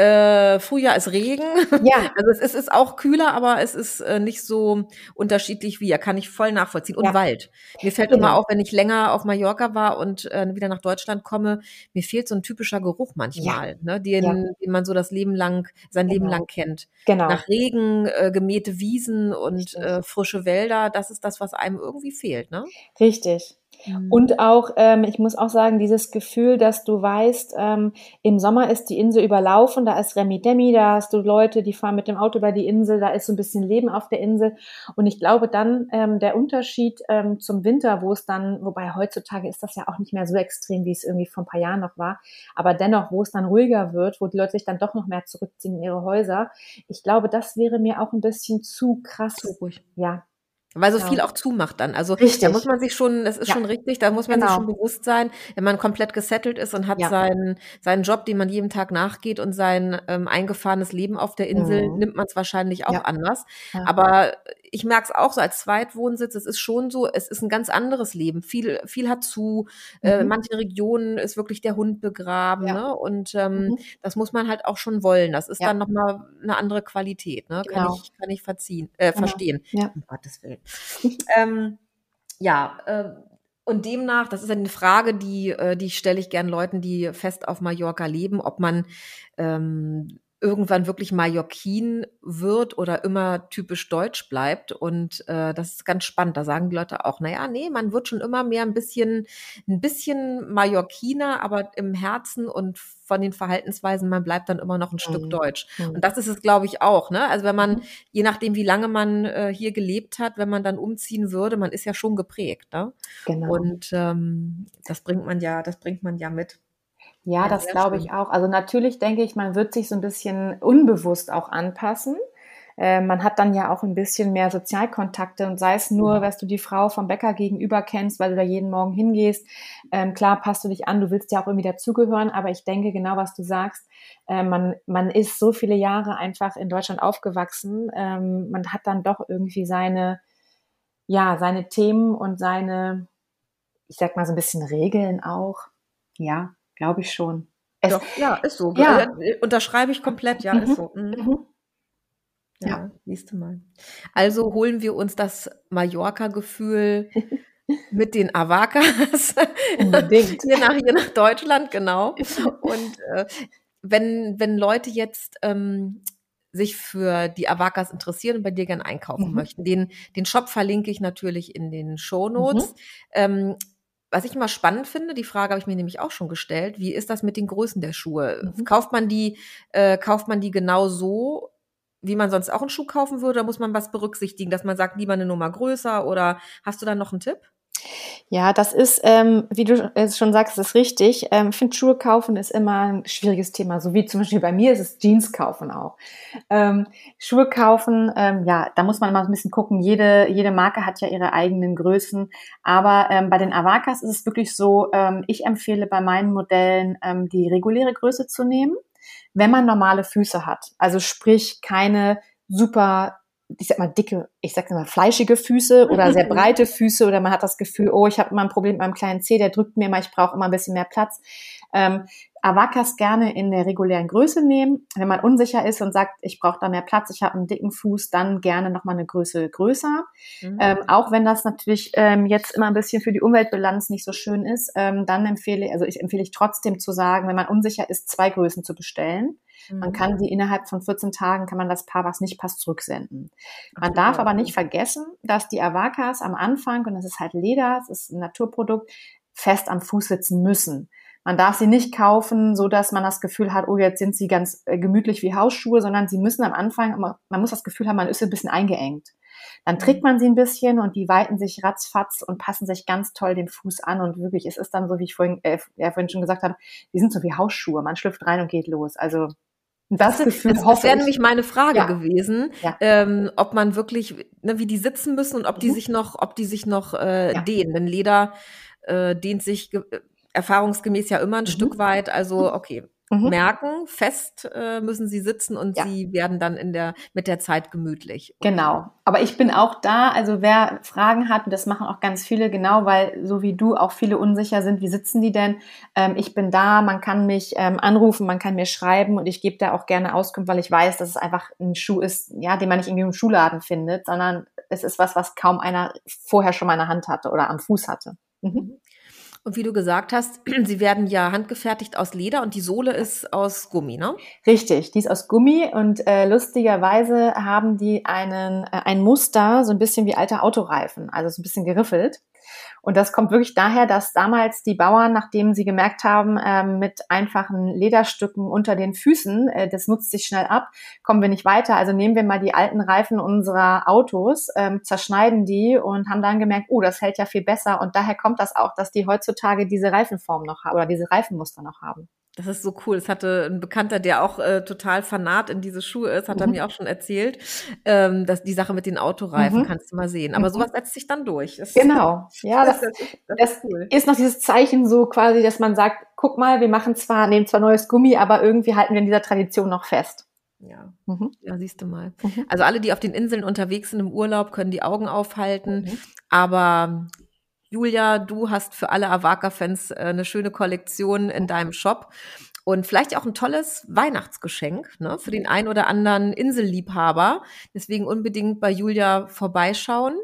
Äh, Frühjahr ist Regen. Ja. Also es ist, ist auch kühler, aber es ist äh, nicht so unterschiedlich wie. Ja, kann ich voll nachvollziehen. Und ja. Wald. Mir fällt genau. immer auf, wenn ich länger auf Mallorca war und äh, wieder nach Deutschland komme, mir fehlt so ein typischer Geruch manchmal, ja. ne, den, ja. den man so das Leben lang, sein genau. Leben lang kennt. Genau. Nach Regen, äh, gemähte Wiesen und äh, frische Wälder, das ist das, was einem irgendwie fehlt, ne? Richtig. Mhm. Und auch, ähm, ich muss auch sagen, dieses Gefühl, dass du weißt, ähm, im Sommer ist die Insel überlaufen, da ist Remi Demi, da hast du Leute, die fahren mit dem Auto über die Insel, da ist so ein bisschen Leben auf der Insel. Und ich glaube dann, ähm, der Unterschied ähm, zum Winter, wo es dann, wobei heutzutage ist das ja auch nicht mehr so extrem, wie es irgendwie vor ein paar Jahren noch war, aber dennoch, wo es dann ruhiger wird, wo die Leute sich dann doch noch mehr zurückziehen in ihre Häuser, ich glaube, das wäre mir auch ein bisschen zu krass. Zu ruhig. Ja, weil so genau. viel auch zumacht dann. Also richtig. da muss man sich schon, das ist ja. schon richtig, da muss man genau. sich schon bewusst sein, wenn man komplett gesettelt ist und hat ja. seinen, seinen Job, den man jeden Tag nachgeht und sein ähm, eingefahrenes Leben auf der Insel, mhm. nimmt man es wahrscheinlich auch ja. anders. Aber ich merke es auch so als Zweitwohnsitz, es ist schon so, es ist ein ganz anderes Leben. Viel, viel hat zu. Äh, mhm. Äh, manche Regionen ist wirklich der Hund begraben. Ja. Ne? Und ähm, mhm. das muss man halt auch schon wollen. Das ist ja. dann nochmal eine andere Qualität. Ne? Genau. Kann ich, kann ich verziehen, äh, genau. verstehen. Ja. Um Gottes Willen. ähm, ja, äh, und demnach, das ist eine Frage, die, äh, die stelle ich gern Leuten, die fest auf Mallorca leben, ob man ähm, irgendwann wirklich Mallorquin wird oder immer typisch deutsch bleibt. Und äh, das ist ganz spannend. Da sagen die Leute auch, naja, nee, man wird schon immer mehr ein bisschen, ein bisschen Mallorquiner, aber im Herzen und von den Verhaltensweisen, man bleibt dann immer noch ein mhm. Stück deutsch. Mhm. Und das ist es, glaube ich, auch. Ne? Also wenn man, mhm. je nachdem, wie lange man äh, hier gelebt hat, wenn man dann umziehen würde, man ist ja schon geprägt. Ne? Genau. Und ähm, das bringt man ja, das bringt man ja mit. Ja, das glaube ich auch. Also natürlich denke ich, man wird sich so ein bisschen unbewusst auch anpassen. Äh, man hat dann ja auch ein bisschen mehr Sozialkontakte und sei es nur, ja. dass du die Frau vom Bäcker gegenüber kennst, weil du da jeden Morgen hingehst. Ähm, klar, passt du dich an, du willst ja auch irgendwie dazugehören, aber ich denke genau, was du sagst. Äh, man, man ist so viele Jahre einfach in Deutschland aufgewachsen. Ähm, man hat dann doch irgendwie seine, ja, seine Themen und seine, ich sag mal so ein bisschen Regeln auch. Ja, glaube ich schon. Es, Doch, ja, ist so. Ja. Äh, unterschreibe ich komplett, ja, mhm. ist so. Mhm. Mhm. Ja, ja, siehst du mal. Also holen wir uns das Mallorca-Gefühl mit den Avakas hier, nach, hier nach Deutschland, genau. Und äh, wenn, wenn Leute jetzt ähm, sich für die Avakas interessieren und bei dir gern einkaufen mhm. möchten, den, den Shop verlinke ich natürlich in den Show Notes. Mhm. Ähm, was ich immer spannend finde, die Frage habe ich mir nämlich auch schon gestellt, wie ist das mit den Größen der Schuhe? Mhm. Kauft man die, äh, kauft man die genau so, wie man sonst auch einen Schuh kaufen würde? Oder muss man was berücksichtigen, dass man sagt, lieber eine Nummer größer? Oder hast du da noch einen Tipp? Ja, das ist, ähm, wie du es schon sagst, ist richtig. Ähm, ich finde, Schuhe kaufen ist immer ein schwieriges Thema. So wie zum Beispiel bei mir ist es Jeans kaufen auch. Ähm, Schuhe kaufen, ähm, ja, da muss man mal ein bisschen gucken. Jede, jede Marke hat ja ihre eigenen Größen. Aber ähm, bei den Avakas ist es wirklich so, ähm, ich empfehle bei meinen Modellen ähm, die reguläre Größe zu nehmen, wenn man normale Füße hat. Also sprich keine super ich sag mal, dicke, ich sag mal, fleischige Füße oder sehr breite Füße oder man hat das Gefühl, oh, ich habe immer ein Problem mit meinem kleinen Zeh, der drückt mir mal, ich brauche immer ein bisschen mehr Platz. Ähm, Avakas gerne in der regulären Größe nehmen. Wenn man unsicher ist und sagt, ich brauche da mehr Platz, ich habe einen dicken Fuß, dann gerne nochmal eine Größe größer. Mhm. Ähm, auch wenn das natürlich ähm, jetzt immer ein bisschen für die Umweltbilanz nicht so schön ist, ähm, dann empfehle, also ich empfehle ich trotzdem zu sagen, wenn man unsicher ist, zwei Größen zu bestellen. Man kann mhm. die innerhalb von 14 Tagen, kann man das Paar, was nicht passt, zurücksenden. Man darf aber nicht vergessen, dass die Avakas am Anfang, und das ist halt Leder, es ist ein Naturprodukt, fest am Fuß sitzen müssen. Man darf sie nicht kaufen, so dass man das Gefühl hat, oh, jetzt sind sie ganz äh, gemütlich wie Hausschuhe, sondern sie müssen am Anfang, man muss das Gefühl haben, man ist ein bisschen eingeengt. Dann trägt mhm. man sie ein bisschen und die weiten sich ratzfatz und passen sich ganz toll dem Fuß an und wirklich, es ist dann so, wie ich vorhin, äh, ja, vorhin schon gesagt habe, die sind so wie Hausschuhe. Man schlüpft rein und geht los. Also das, das Gefühl das, das wäre nämlich meine Frage ja. gewesen, ja. Ähm, ob man wirklich, ne, wie die sitzen müssen und ob die mhm. sich noch, ob die sich noch äh, ja. dehnen. Denn Leder äh, dehnt sich erfahrungsgemäß ja immer ein mhm. Stück weit. Also mhm. okay, mhm. merken, fest äh, müssen sie sitzen und ja. sie werden dann in der, mit der Zeit gemütlich. Genau. Aber ich bin auch da, also wer Fragen hat, und das machen auch ganz viele, genau, weil so wie du auch viele unsicher sind, wie sitzen die denn? Ähm, ich bin da, man kann mich ähm, anrufen, man kann mir schreiben und ich gebe da auch gerne Auskunft, weil ich weiß, dass es einfach ein Schuh ist, ja, den man nicht irgendwie im Schuhladen findet, sondern es ist was, was kaum einer vorher schon mal in der Hand hatte oder am Fuß hatte. Mhm. Und wie du gesagt hast, sie werden ja handgefertigt aus Leder und die Sohle ist aus Gummi, ne? Richtig, die ist aus Gummi und äh, lustigerweise haben die einen, äh, ein Muster, so ein bisschen wie alte Autoreifen, also so ein bisschen geriffelt. Und das kommt wirklich daher, dass damals die Bauern, nachdem sie gemerkt haben, äh, mit einfachen Lederstücken unter den Füßen, äh, das nutzt sich schnell ab, kommen wir nicht weiter. Also nehmen wir mal die alten Reifen unserer Autos, ähm, zerschneiden die und haben dann gemerkt, oh, das hält ja viel besser. Und daher kommt das auch, dass die heutzutage diese Reifenform noch haben oder diese Reifenmuster noch haben. Das ist so cool. Es hatte ein Bekannter, der auch äh, total fanat in diese Schuhe ist, hat mhm. er mir auch schon erzählt. Ähm, dass die Sache mit den Autoreifen mhm. kannst du mal sehen. Aber mhm. sowas setzt sich dann durch. Das, genau. Ja, das, das, das ist, cool. ist noch dieses Zeichen so quasi, dass man sagt, guck mal, wir machen zwar, nehmen zwar neues Gummi, aber irgendwie halten wir in dieser Tradition noch fest. Ja, mhm. ja, siehst du mal. Mhm. Also alle, die auf den Inseln unterwegs sind im Urlaub, können die Augen aufhalten. Mhm. Aber Julia, du hast für alle Avaka-Fans äh, eine schöne Kollektion in deinem Shop und vielleicht auch ein tolles Weihnachtsgeschenk ne, für den ein oder anderen Inselliebhaber. Deswegen unbedingt bei Julia vorbeischauen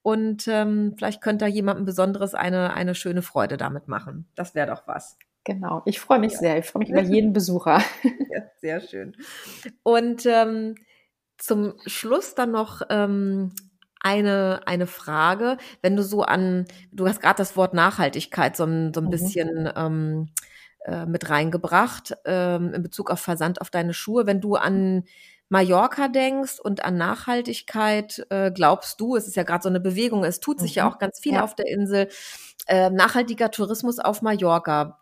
und ähm, vielleicht könnte da jemandem Besonderes eine, eine schöne Freude damit machen. Das wäre doch was. Genau, ich freue mich ja. sehr. Ich freue mich über jeden Besucher. Ja, sehr schön. Und ähm, zum Schluss dann noch ähm, eine, eine Frage. Wenn du so an, du hast gerade das Wort Nachhaltigkeit so, ein, so ein mhm. bisschen ähm, äh, mit reingebracht ähm, in Bezug auf Versand auf deine Schuhe. Wenn du an Mallorca denkst und an Nachhaltigkeit, äh, glaubst du, es ist ja gerade so eine Bewegung, es tut sich mhm. ja auch ganz viel ja. auf der Insel, äh, nachhaltiger Tourismus auf Mallorca.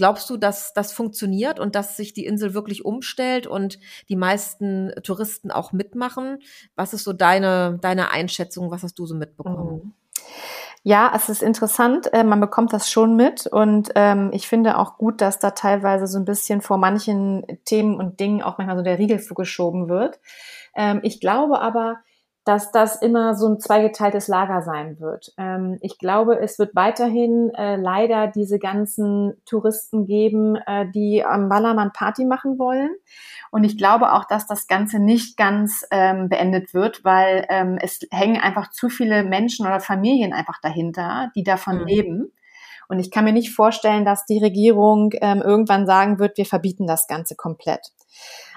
Glaubst du, dass das funktioniert und dass sich die Insel wirklich umstellt und die meisten Touristen auch mitmachen? Was ist so deine, deine Einschätzung? Was hast du so mitbekommen? Mhm. Ja, es ist interessant, äh, man bekommt das schon mit und ähm, ich finde auch gut, dass da teilweise so ein bisschen vor manchen Themen und Dingen auch manchmal so der Riegel vorgeschoben wird. Ähm, ich glaube aber, dass das immer so ein zweigeteiltes Lager sein wird. Ähm, ich glaube, es wird weiterhin äh, leider diese ganzen Touristen geben, äh, die am Ballermann Party machen wollen. Und ich glaube auch, dass das Ganze nicht ganz ähm, beendet wird, weil ähm, es hängen einfach zu viele Menschen oder Familien einfach dahinter, die davon mhm. leben. Und ich kann mir nicht vorstellen, dass die Regierung ähm, irgendwann sagen wird, wir verbieten das Ganze komplett.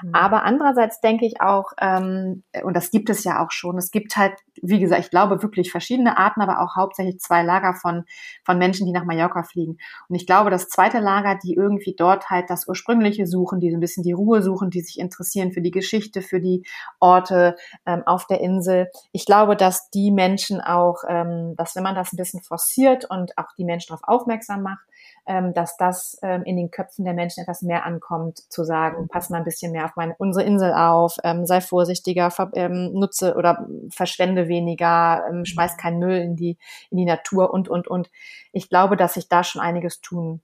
Mhm. Aber andererseits denke ich auch, ähm, und das gibt es ja auch schon, es gibt halt, wie gesagt, ich glaube wirklich verschiedene Arten, aber auch hauptsächlich zwei Lager von, von Menschen, die nach Mallorca fliegen. Und ich glaube, das zweite Lager, die irgendwie dort halt das Ursprüngliche suchen, die so ein bisschen die Ruhe suchen, die sich interessieren für die Geschichte, für die Orte ähm, auf der Insel. Ich glaube, dass die Menschen auch, ähm, dass wenn man das ein bisschen forciert und auch die Menschen darauf aufmerksam macht, ähm, dass das ähm, in den Köpfen der Menschen etwas mehr ankommt, zu sagen, pass mal ein bisschen mehr auf meine, unsere Insel auf, ähm, sei vorsichtiger, ver, ähm, nutze oder verschwende weniger, ähm, schmeiß keinen Müll in die, in die Natur und, und, und. Ich glaube, dass sich da schon einiges tun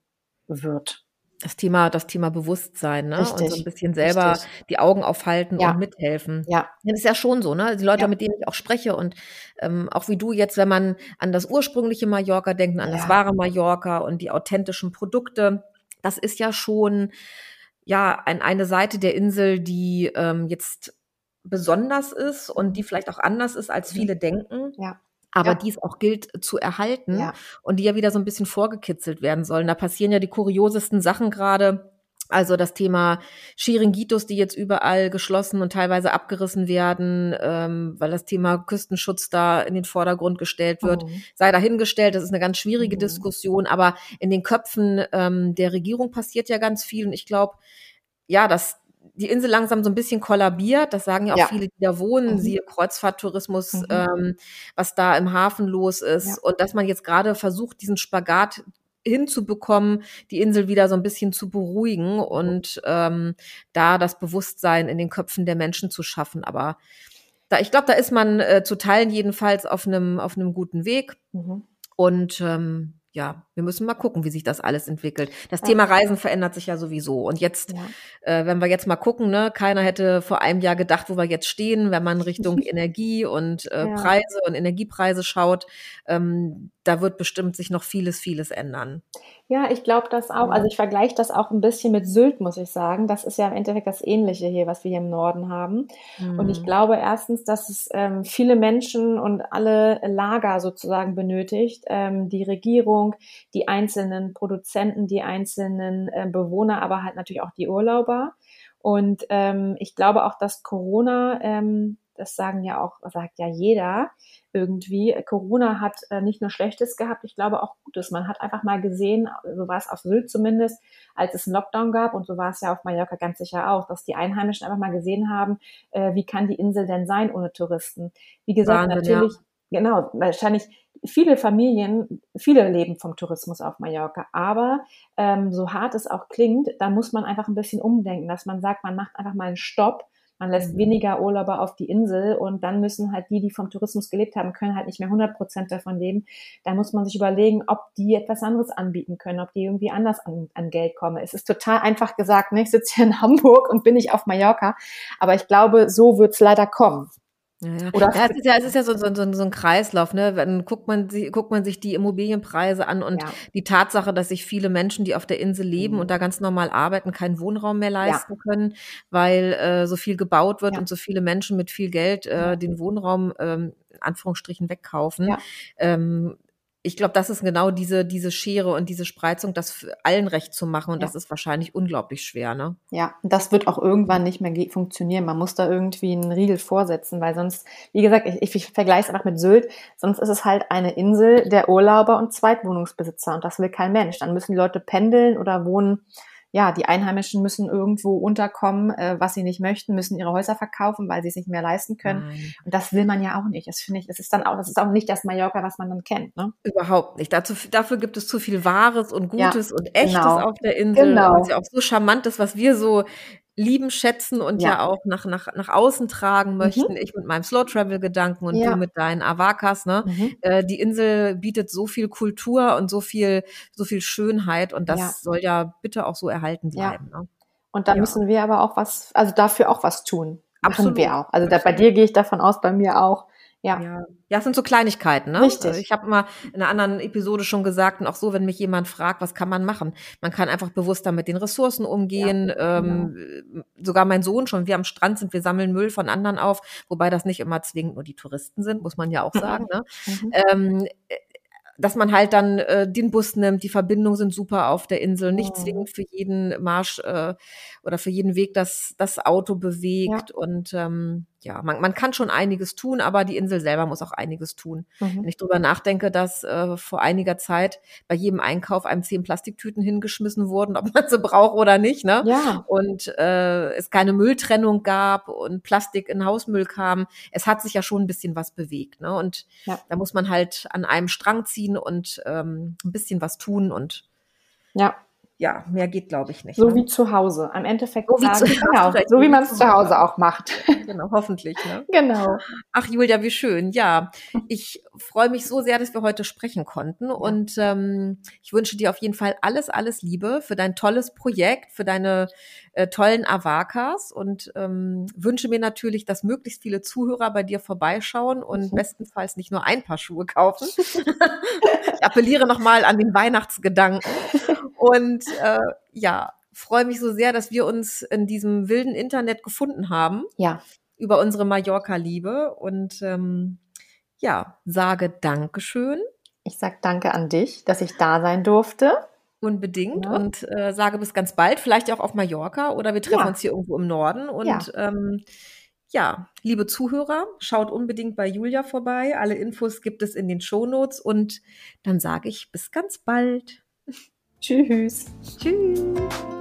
wird das Thema, das Thema Bewusstsein, ne? Richtig, und so ein bisschen selber richtig. die Augen aufhalten ja. und mithelfen. Ja. Das ist ja schon so, ne? Die Leute, ja. mit denen ich auch spreche und ähm, auch wie du jetzt, wenn man an das ursprüngliche Mallorca denkt, an ja. das wahre Mallorca und die authentischen Produkte, das ist ja schon ja ein, eine Seite der Insel, die ähm, jetzt besonders ist und die vielleicht auch anders ist, als mhm. viele denken. Ja aber ja. die es auch gilt zu erhalten ja. und die ja wieder so ein bisschen vorgekitzelt werden sollen. Da passieren ja die kuriosesten Sachen gerade. Also das Thema Chiringuitos, die jetzt überall geschlossen und teilweise abgerissen werden, ähm, weil das Thema Küstenschutz da in den Vordergrund gestellt wird, mhm. sei dahingestellt. Das ist eine ganz schwierige mhm. Diskussion, aber in den Köpfen ähm, der Regierung passiert ja ganz viel und ich glaube, ja, dass die Insel langsam so ein bisschen kollabiert. Das sagen ja auch ja. viele, die da wohnen, mhm. siehe Kreuzfahrttourismus, mhm. ähm, was da im Hafen los ist. Ja. Und dass man jetzt gerade versucht, diesen Spagat hinzubekommen, die Insel wieder so ein bisschen zu beruhigen und ähm, da das Bewusstsein in den Köpfen der Menschen zu schaffen. Aber da, ich glaube, da ist man äh, zu Teilen jedenfalls auf einem auf einem guten Weg. Mhm. Und ähm, ja, wir müssen mal gucken, wie sich das alles entwickelt. Das ja. Thema Reisen verändert sich ja sowieso. Und jetzt, ja. äh, wenn wir jetzt mal gucken, ne, keiner hätte vor einem Jahr gedacht, wo wir jetzt stehen, wenn man Richtung Energie und äh, ja. Preise und Energiepreise schaut. Ähm, da wird bestimmt sich noch vieles, vieles ändern. Ja, ich glaube das auch. Also ich vergleiche das auch ein bisschen mit Sylt, muss ich sagen. Das ist ja im Endeffekt das Ähnliche hier, was wir hier im Norden haben. Mhm. Und ich mhm. glaube erstens, dass es ähm, viele Menschen und alle Lager sozusagen benötigt. Ähm, die Regierung, die einzelnen Produzenten, die einzelnen äh, Bewohner, aber halt natürlich auch die Urlauber. Und ähm, ich glaube auch, dass Corona, ähm, das sagen ja auch, sagt ja jeder, irgendwie. Corona hat äh, nicht nur Schlechtes gehabt, ich glaube auch Gutes. Man hat einfach mal gesehen, so war es auf Sylt zumindest, als es einen Lockdown gab und so war es ja auf Mallorca ganz sicher auch, dass die Einheimischen einfach mal gesehen haben, äh, wie kann die Insel denn sein ohne Touristen. Wie gesagt, Wahnsinn, natürlich, ja. genau, wahrscheinlich viele Familien, viele leben vom Tourismus auf Mallorca. Aber ähm, so hart es auch klingt, da muss man einfach ein bisschen umdenken, dass man sagt, man macht einfach mal einen Stopp man lässt mhm. weniger Urlauber auf die Insel und dann müssen halt die, die vom Tourismus gelebt haben, können halt nicht mehr 100 Prozent davon leben. Da muss man sich überlegen, ob die etwas anderes anbieten können, ob die irgendwie anders an, an Geld kommen. Es ist total einfach gesagt, ne? ich sitze hier in Hamburg und bin nicht auf Mallorca, aber ich glaube, so wird's leider kommen. Ja. Oder ja, es ist ja, es ist ja so, so, so, so ein Kreislauf, ne? Dann guckt man, sie, guckt man sich die Immobilienpreise an und ja. die Tatsache, dass sich viele Menschen, die auf der Insel leben mhm. und da ganz normal arbeiten, keinen Wohnraum mehr leisten ja. können, weil äh, so viel gebaut wird und so viele Menschen mit viel Geld äh, den Wohnraum ähm, in Anführungsstrichen wegkaufen. Ähm, ich glaube, das ist genau diese, diese Schere und diese Spreizung, das allen recht zu machen. Und ja. das ist wahrscheinlich unglaublich schwer, ne? Ja, das wird auch irgendwann nicht mehr funktionieren. Man muss da irgendwie einen Riegel vorsetzen, weil sonst, wie gesagt, ich, ich vergleiche es einfach mit Sylt, sonst ist es halt eine Insel der Urlauber und Zweitwohnungsbesitzer und das will kein Mensch. Dann müssen die Leute pendeln oder wohnen ja, die Einheimischen müssen irgendwo unterkommen, äh, was sie nicht möchten, müssen ihre Häuser verkaufen, weil sie es nicht mehr leisten können. Nein. Und das will man ja auch nicht. Das finde ich, das ist dann auch, das ist auch nicht das Mallorca, was man dann kennt. Ne? Überhaupt nicht. Dazu, dafür gibt es zu viel Wahres und Gutes ja, und Echtes genau. auf der Insel. Genau. Was ja auch so charmant ist, was wir so lieben, schätzen und ja, ja auch nach, nach, nach außen tragen möchten. Mhm. Ich mit meinem Slow-Travel-Gedanken und ja. du mit deinen Avakas. Ne? Mhm. Äh, die Insel bietet so viel Kultur und so viel, so viel Schönheit und das ja. soll ja bitte auch so erhalten bleiben. Ne? Und da müssen wir aber auch was, also dafür auch was tun. Machen Absolut. wir auch. Also da, bei dir gehe ich davon aus, bei mir auch. Ja. ja. Ja, es sind so Kleinigkeiten, ne? Richtig. Ich habe mal in einer anderen Episode schon gesagt, und auch so, wenn mich jemand fragt, was kann man machen? Man kann einfach bewusster mit den Ressourcen umgehen. Ja, ähm, genau. Sogar mein Sohn schon, wir am Strand sind, wir sammeln Müll von anderen auf, wobei das nicht immer zwingend nur die Touristen sind, muss man ja auch sagen. ne? Mhm. Ähm, dass man halt dann äh, den Bus nimmt, die Verbindungen sind super auf der Insel, nicht mhm. zwingend für jeden Marsch äh, oder für jeden Weg das, das Auto bewegt. Ja. Und ähm, ja, man, man kann schon einiges tun, aber die Insel selber muss auch einiges tun. Mhm. Wenn ich drüber nachdenke, dass äh, vor einiger Zeit bei jedem Einkauf einem zehn Plastiktüten hingeschmissen wurden, ob man sie braucht oder nicht, ne? Ja. Und äh, es keine Mülltrennung gab und Plastik in Hausmüll kam. Es hat sich ja schon ein bisschen was bewegt, ne? Und ja. da muss man halt an einem Strang ziehen und ähm, ein bisschen was tun und ja ja, mehr geht, glaube ich, nicht. So ne? wie zu Hause. Am Endeffekt so wie, sagen, genau, so wie man es zu Hause auch macht. Genau, hoffentlich. Ne? Genau. Ach, Julia, wie schön. Ja, ich freue mich so sehr, dass wir heute sprechen konnten. Ja. Und ähm, ich wünsche dir auf jeden Fall alles, alles Liebe für dein tolles Projekt, für deine äh, tollen Avakas und ähm, wünsche mir natürlich, dass möglichst viele Zuhörer bei dir vorbeischauen und mhm. bestenfalls nicht nur ein paar Schuhe kaufen. ich appelliere nochmal an den Weihnachtsgedanken. Und äh, ja, freue mich so sehr, dass wir uns in diesem wilden Internet gefunden haben. Ja. Über unsere Mallorca-Liebe. Und ähm, ja, sage Dankeschön. Ich sage danke an dich, dass ich da sein durfte. Unbedingt ja. und äh, sage bis ganz bald, vielleicht auch auf Mallorca oder wir treffen ja. uns hier irgendwo im Norden. Und ja. Ähm, ja, liebe Zuhörer, schaut unbedingt bei Julia vorbei. Alle Infos gibt es in den Shownotes und dann sage ich bis ganz bald. Tschüss. Tschüss.